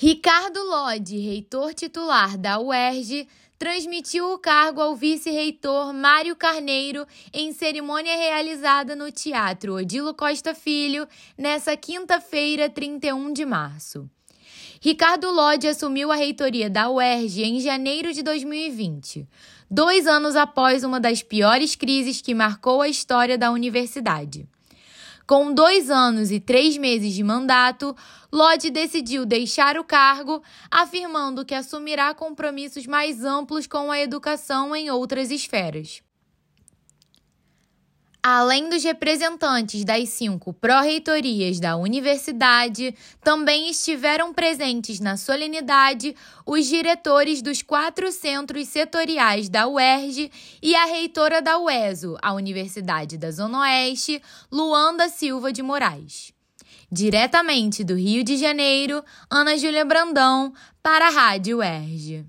Ricardo Lodi, reitor titular da UERJ, transmitiu o cargo ao vice-reitor Mário Carneiro em cerimônia realizada no Teatro Odilo Costa Filho nesta quinta-feira, 31 de março. Ricardo Lodi assumiu a reitoria da UERJ em janeiro de 2020, dois anos após uma das piores crises que marcou a história da universidade. Com dois anos e três meses de mandato, Lodge decidiu deixar o cargo, afirmando que assumirá compromissos mais amplos com a educação em outras esferas. Além dos representantes das cinco pró-reitorias da universidade, também estiveram presentes na solenidade os diretores dos quatro centros setoriais da UERJ e a reitora da UESO, a Universidade da Zona Oeste, Luanda Silva de Moraes. Diretamente do Rio de Janeiro, Ana Júlia Brandão, para a Rádio UERJ.